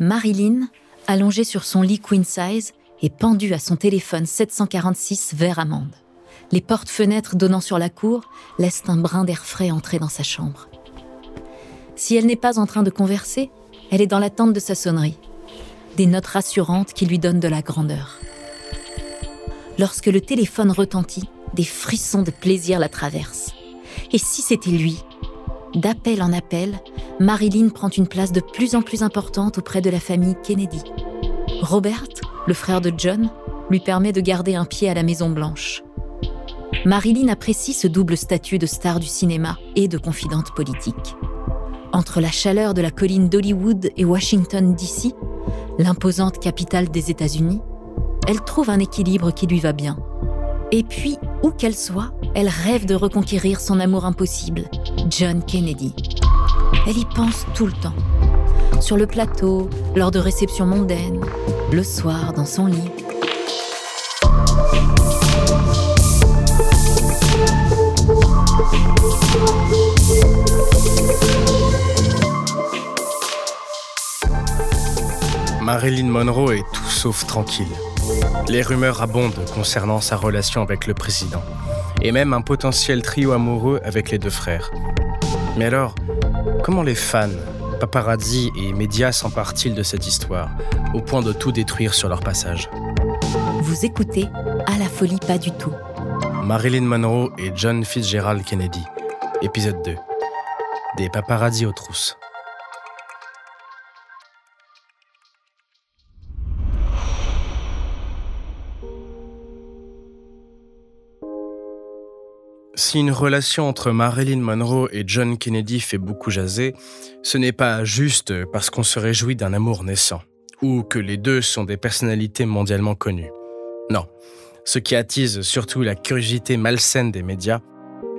Marilyn, allongée sur son lit queen size, est pendue à son téléphone 746 vert amande. Les portes-fenêtres donnant sur la cour laissent un brin d'air frais entrer dans sa chambre. Si elle n'est pas en train de converser, elle est dans l'attente de sa sonnerie. Des notes rassurantes qui lui donnent de la grandeur. Lorsque le téléphone retentit, des frissons de plaisir la traversent. Et si c'était lui? D'appel en appel, Marilyn prend une place de plus en plus importante auprès de la famille Kennedy. Robert, le frère de John, lui permet de garder un pied à la Maison Blanche. Marilyn apprécie ce double statut de star du cinéma et de confidente politique. Entre la chaleur de la colline d'Hollywood et Washington, D.C., l'imposante capitale des États-Unis, elle trouve un équilibre qui lui va bien. Et puis, où qu'elle soit, elle rêve de reconquérir son amour impossible, John Kennedy. Elle y pense tout le temps. Sur le plateau, lors de réceptions mondaines, le soir dans son lit. Marilyn Monroe est tout sauf tranquille. Les rumeurs abondent concernant sa relation avec le président, et même un potentiel trio amoureux avec les deux frères. Mais alors, comment les fans, paparazzi et médias s'emparent-ils de cette histoire, au point de tout détruire sur leur passage? Vous écoutez À la folie pas du tout. Marilyn Monroe et John Fitzgerald Kennedy, épisode 2. Des paparazzi aux trousses. Si une relation entre Marilyn Monroe et John Kennedy fait beaucoup jaser, ce n'est pas juste parce qu'on se réjouit d'un amour naissant, ou que les deux sont des personnalités mondialement connues. Non, ce qui attise surtout la curiosité malsaine des médias,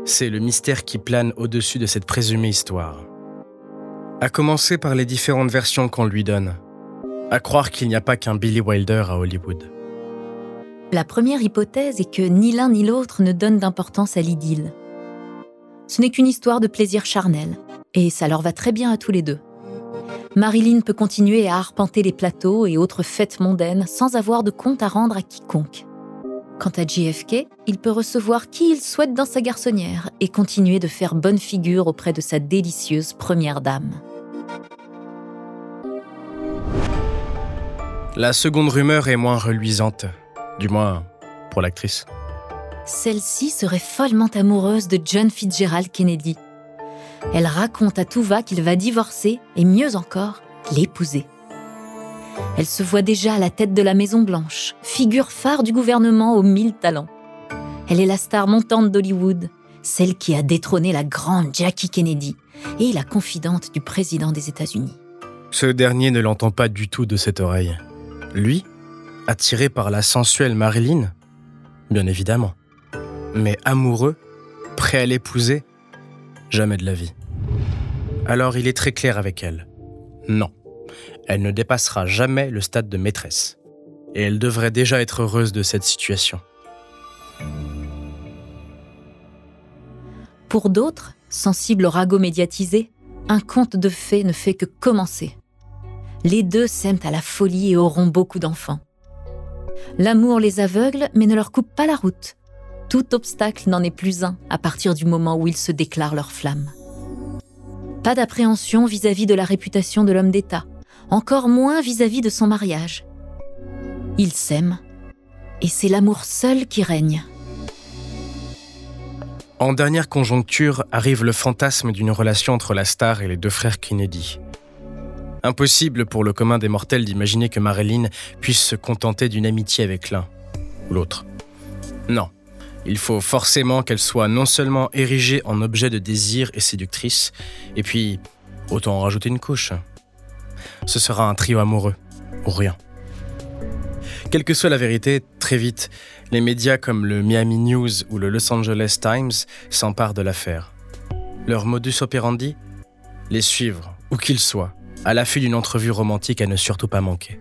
c'est le mystère qui plane au-dessus de cette présumée histoire. À commencer par les différentes versions qu'on lui donne. À croire qu'il n'y a pas qu'un Billy Wilder à Hollywood. La première hypothèse est que ni l'un ni l'autre ne donnent d'importance à l'idylle. Ce n'est qu'une histoire de plaisir charnel, et ça leur va très bien à tous les deux. Marilyn peut continuer à arpenter les plateaux et autres fêtes mondaines sans avoir de compte à rendre à quiconque. Quant à JFK, il peut recevoir qui il souhaite dans sa garçonnière et continuer de faire bonne figure auprès de sa délicieuse première dame. La seconde rumeur est moins reluisante. Du moins, pour l'actrice. Celle-ci serait follement amoureuse de John Fitzgerald Kennedy. Elle raconte à tout va qu'il va divorcer et mieux encore, l'épouser. Elle se voit déjà à la tête de la Maison Blanche, figure phare du gouvernement aux mille talents. Elle est la star montante d'Hollywood, celle qui a détrôné la grande Jackie Kennedy et la confidente du président des États-Unis. Ce dernier ne l'entend pas du tout de cette oreille. Lui, attiré par la sensuelle Marilyn Bien évidemment. Mais amoureux Prêt à l'épouser Jamais de la vie. Alors il est très clair avec elle. Non, elle ne dépassera jamais le stade de maîtresse. Et elle devrait déjà être heureuse de cette situation. Pour d'autres, sensibles au ragot médiatisé, un conte de fées ne fait que commencer. Les deux s'aiment à la folie et auront beaucoup d'enfants. L'amour les aveugle, mais ne leur coupe pas la route. Tout obstacle n'en est plus un à partir du moment où ils se déclarent leur flamme. Pas d'appréhension vis-à-vis de la réputation de l'homme d'État, encore moins vis-à-vis de son mariage. Ils s'aiment, et c'est l'amour seul qui règne. En dernière conjoncture arrive le fantasme d'une relation entre la star et les deux frères Kennedy. Impossible pour le commun des mortels d'imaginer que Marilyn puisse se contenter d'une amitié avec l'un ou l'autre. Non, il faut forcément qu'elle soit non seulement érigée en objet de désir et séductrice, et puis autant en rajouter une couche. Ce sera un trio amoureux, ou rien. Quelle que soit la vérité, très vite, les médias comme le Miami News ou le Los Angeles Times s'emparent de l'affaire. Leur modus operandi Les suivre, où qu'ils soient, à l'affût d'une entrevue romantique à ne surtout pas manquer.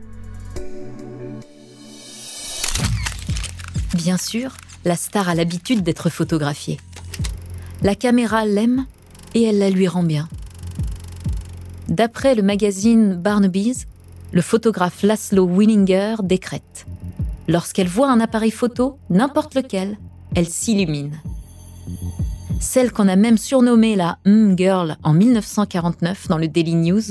Bien sûr, la star a l'habitude d'être photographiée. La caméra l'aime et elle la lui rend bien. D'après le magazine Barnaby's, le photographe Laszlo Winninger décrète Lorsqu'elle voit un appareil photo, n'importe lequel, elle s'illumine. Celle qu'on a même surnommée la Hum Girl en 1949 dans le Daily News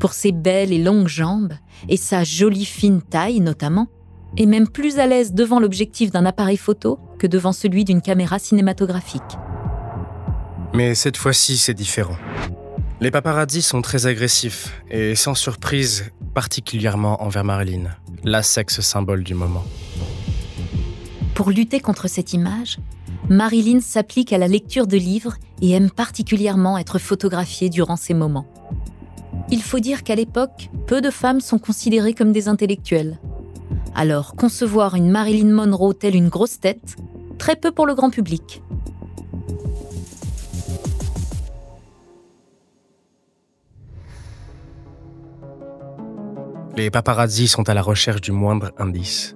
pour ses belles et longues jambes et sa jolie fine taille notamment, est même plus à l'aise devant l'objectif d'un appareil photo que devant celui d'une caméra cinématographique. Mais cette fois-ci, c'est différent. Les paparazzis sont très agressifs et sans surprise, particulièrement envers Marilyn, la sexe symbole du moment. Pour lutter contre cette image, Marilyn s'applique à la lecture de livres et aime particulièrement être photographiée durant ces moments. Il faut dire qu'à l'époque, peu de femmes sont considérées comme des intellectuelles. Alors, concevoir une Marilyn Monroe telle une grosse tête, très peu pour le grand public. Les paparazzis sont à la recherche du moindre indice.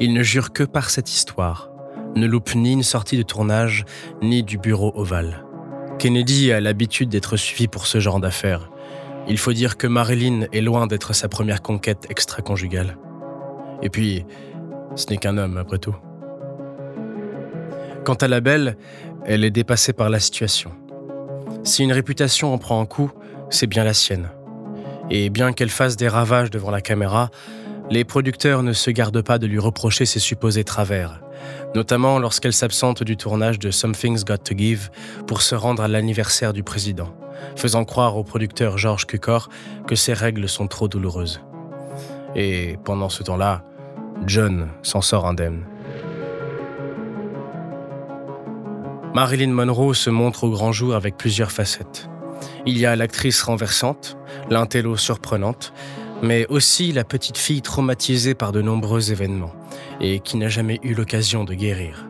Ils ne jurent que par cette histoire, ne loupent ni une sortie de tournage, ni du bureau ovale. Kennedy a l'habitude d'être suivi pour ce genre d'affaires. Il faut dire que Marilyn est loin d'être sa première conquête extra-conjugale. Et puis, ce n'est qu'un homme, après tout. Quant à la belle, elle est dépassée par la situation. Si une réputation en prend un coup, c'est bien la sienne. Et bien qu'elle fasse des ravages devant la caméra, les producteurs ne se gardent pas de lui reprocher ses supposés travers, notamment lorsqu'elle s'absente du tournage de Something's Got to Give pour se rendre à l'anniversaire du président, faisant croire au producteur George Cukor que ses règles sont trop douloureuses. Et pendant ce temps-là, John s'en sort indemne. Marilyn Monroe se montre au grand jour avec plusieurs facettes. Il y a l'actrice renversante, l'intello surprenante, mais aussi la petite fille traumatisée par de nombreux événements et qui n'a jamais eu l'occasion de guérir.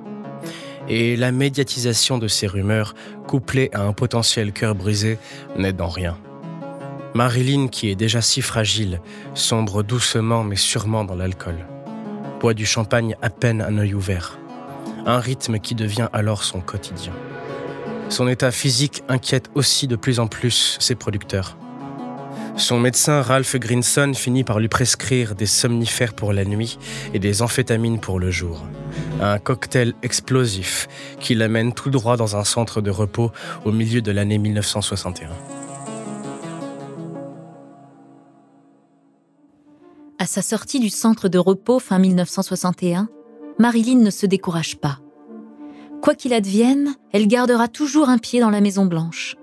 Et la médiatisation de ces rumeurs, couplée à un potentiel cœur brisé, n'aide en rien. Marilyn, qui est déjà si fragile, sombre doucement mais sûrement dans l'alcool. Boit du champagne à peine un œil ouvert. Un rythme qui devient alors son quotidien. Son état physique inquiète aussi de plus en plus ses producteurs. Son médecin Ralph Grinson finit par lui prescrire des somnifères pour la nuit et des amphétamines pour le jour. Un cocktail explosif qui l'amène tout droit dans un centre de repos au milieu de l'année 1961. À sa sortie du centre de repos fin 1961, Marilyn ne se décourage pas. Quoi qu'il advienne, elle gardera toujours un pied dans la Maison Blanche.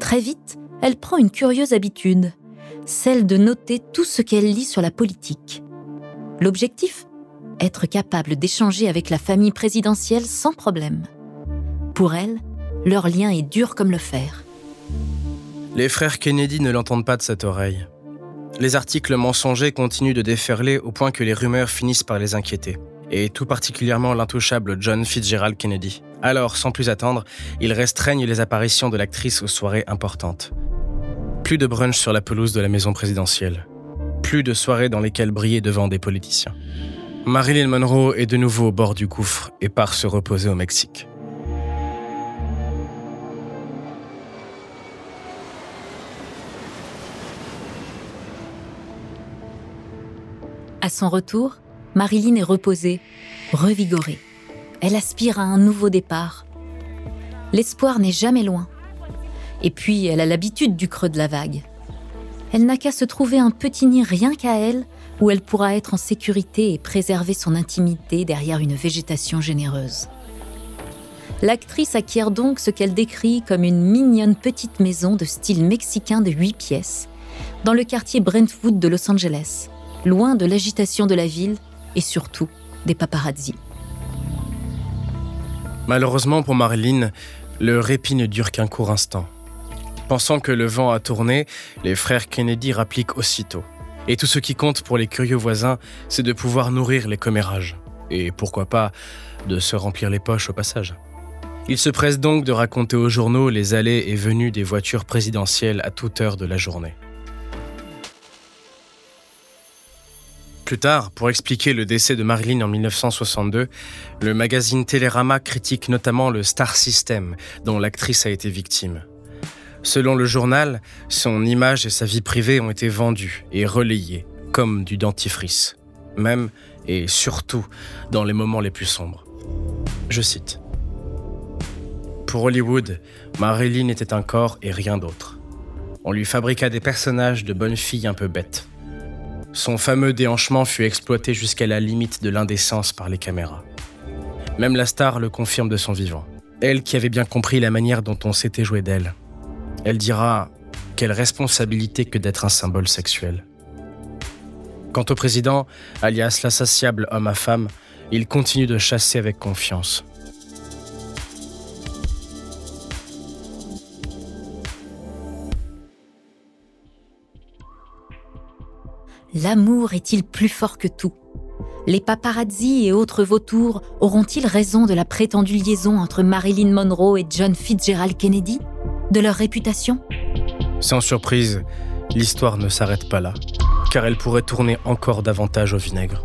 Très vite, elle prend une curieuse habitude, celle de noter tout ce qu'elle lit sur la politique. L'objectif? Être capable d'échanger avec la famille présidentielle sans problème. Pour elle, leur lien est dur comme le fer. Les frères Kennedy ne l'entendent pas de cette oreille. Les articles mensongers continuent de déferler au point que les rumeurs finissent par les inquiéter, et tout particulièrement l'intouchable John Fitzgerald Kennedy. Alors, sans plus attendre, ils restreignent les apparitions de l'actrice aux soirées importantes. Plus de brunch sur la pelouse de la maison présidentielle. Plus de soirées dans lesquelles briller devant des politiciens. Marilyn Monroe est de nouveau au bord du gouffre et part se reposer au Mexique. À son retour, Marilyn est reposée, revigorée. Elle aspire à un nouveau départ. L'espoir n'est jamais loin. Et puis, elle a l'habitude du creux de la vague. Elle n'a qu'à se trouver un petit nid rien qu'à elle, où elle pourra être en sécurité et préserver son intimité derrière une végétation généreuse. L'actrice acquiert donc ce qu'elle décrit comme une mignonne petite maison de style mexicain de 8 pièces, dans le quartier Brentwood de Los Angeles, loin de l'agitation de la ville et surtout des paparazzis. Malheureusement pour Marilyn, le répit ne dure qu'un court instant. Pensant que le vent a tourné, les frères Kennedy rappliquent aussitôt. Et tout ce qui compte pour les curieux voisins, c'est de pouvoir nourrir les commérages. Et pourquoi pas de se remplir les poches au passage. Ils se pressent donc de raconter aux journaux les allées et venues des voitures présidentielles à toute heure de la journée. Plus tard, pour expliquer le décès de Marilyn en 1962, le magazine Télérama critique notamment le Star System dont l'actrice a été victime. Selon le journal, son image et sa vie privée ont été vendues et relayées, comme du dentifrice, même et surtout dans les moments les plus sombres. Je cite. Pour Hollywood, Marilyn était un corps et rien d'autre. On lui fabriqua des personnages de bonne fille un peu bêtes. Son fameux déhanchement fut exploité jusqu'à la limite de l'indécence par les caméras. Même la star le confirme de son vivant. Elle qui avait bien compris la manière dont on s'était joué d'elle. Elle dira Quelle responsabilité que d'être un symbole sexuel. Quant au président, alias l'insatiable homme à femme, il continue de chasser avec confiance. L'amour est-il plus fort que tout? Les paparazzi et autres vautours auront-ils raison de la prétendue liaison entre Marilyn Monroe et John Fitzgerald Kennedy? De leur réputation Sans surprise, l'histoire ne s'arrête pas là, car elle pourrait tourner encore davantage au vinaigre.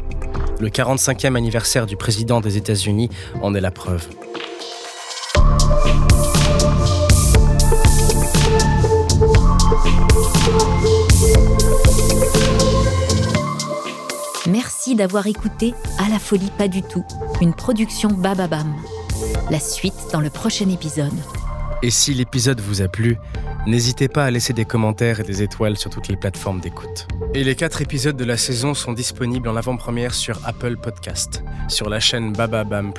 Le 45e anniversaire du président des États-Unis en est la preuve. Merci d'avoir écouté À la folie pas du tout, une production Bababam. La suite dans le prochain épisode. Et si l'épisode vous a plu, n'hésitez pas à laisser des commentaires et des étoiles sur toutes les plateformes d'écoute. Et les quatre épisodes de la saison sont disponibles en avant-première sur Apple Podcast, sur la chaîne Bababam.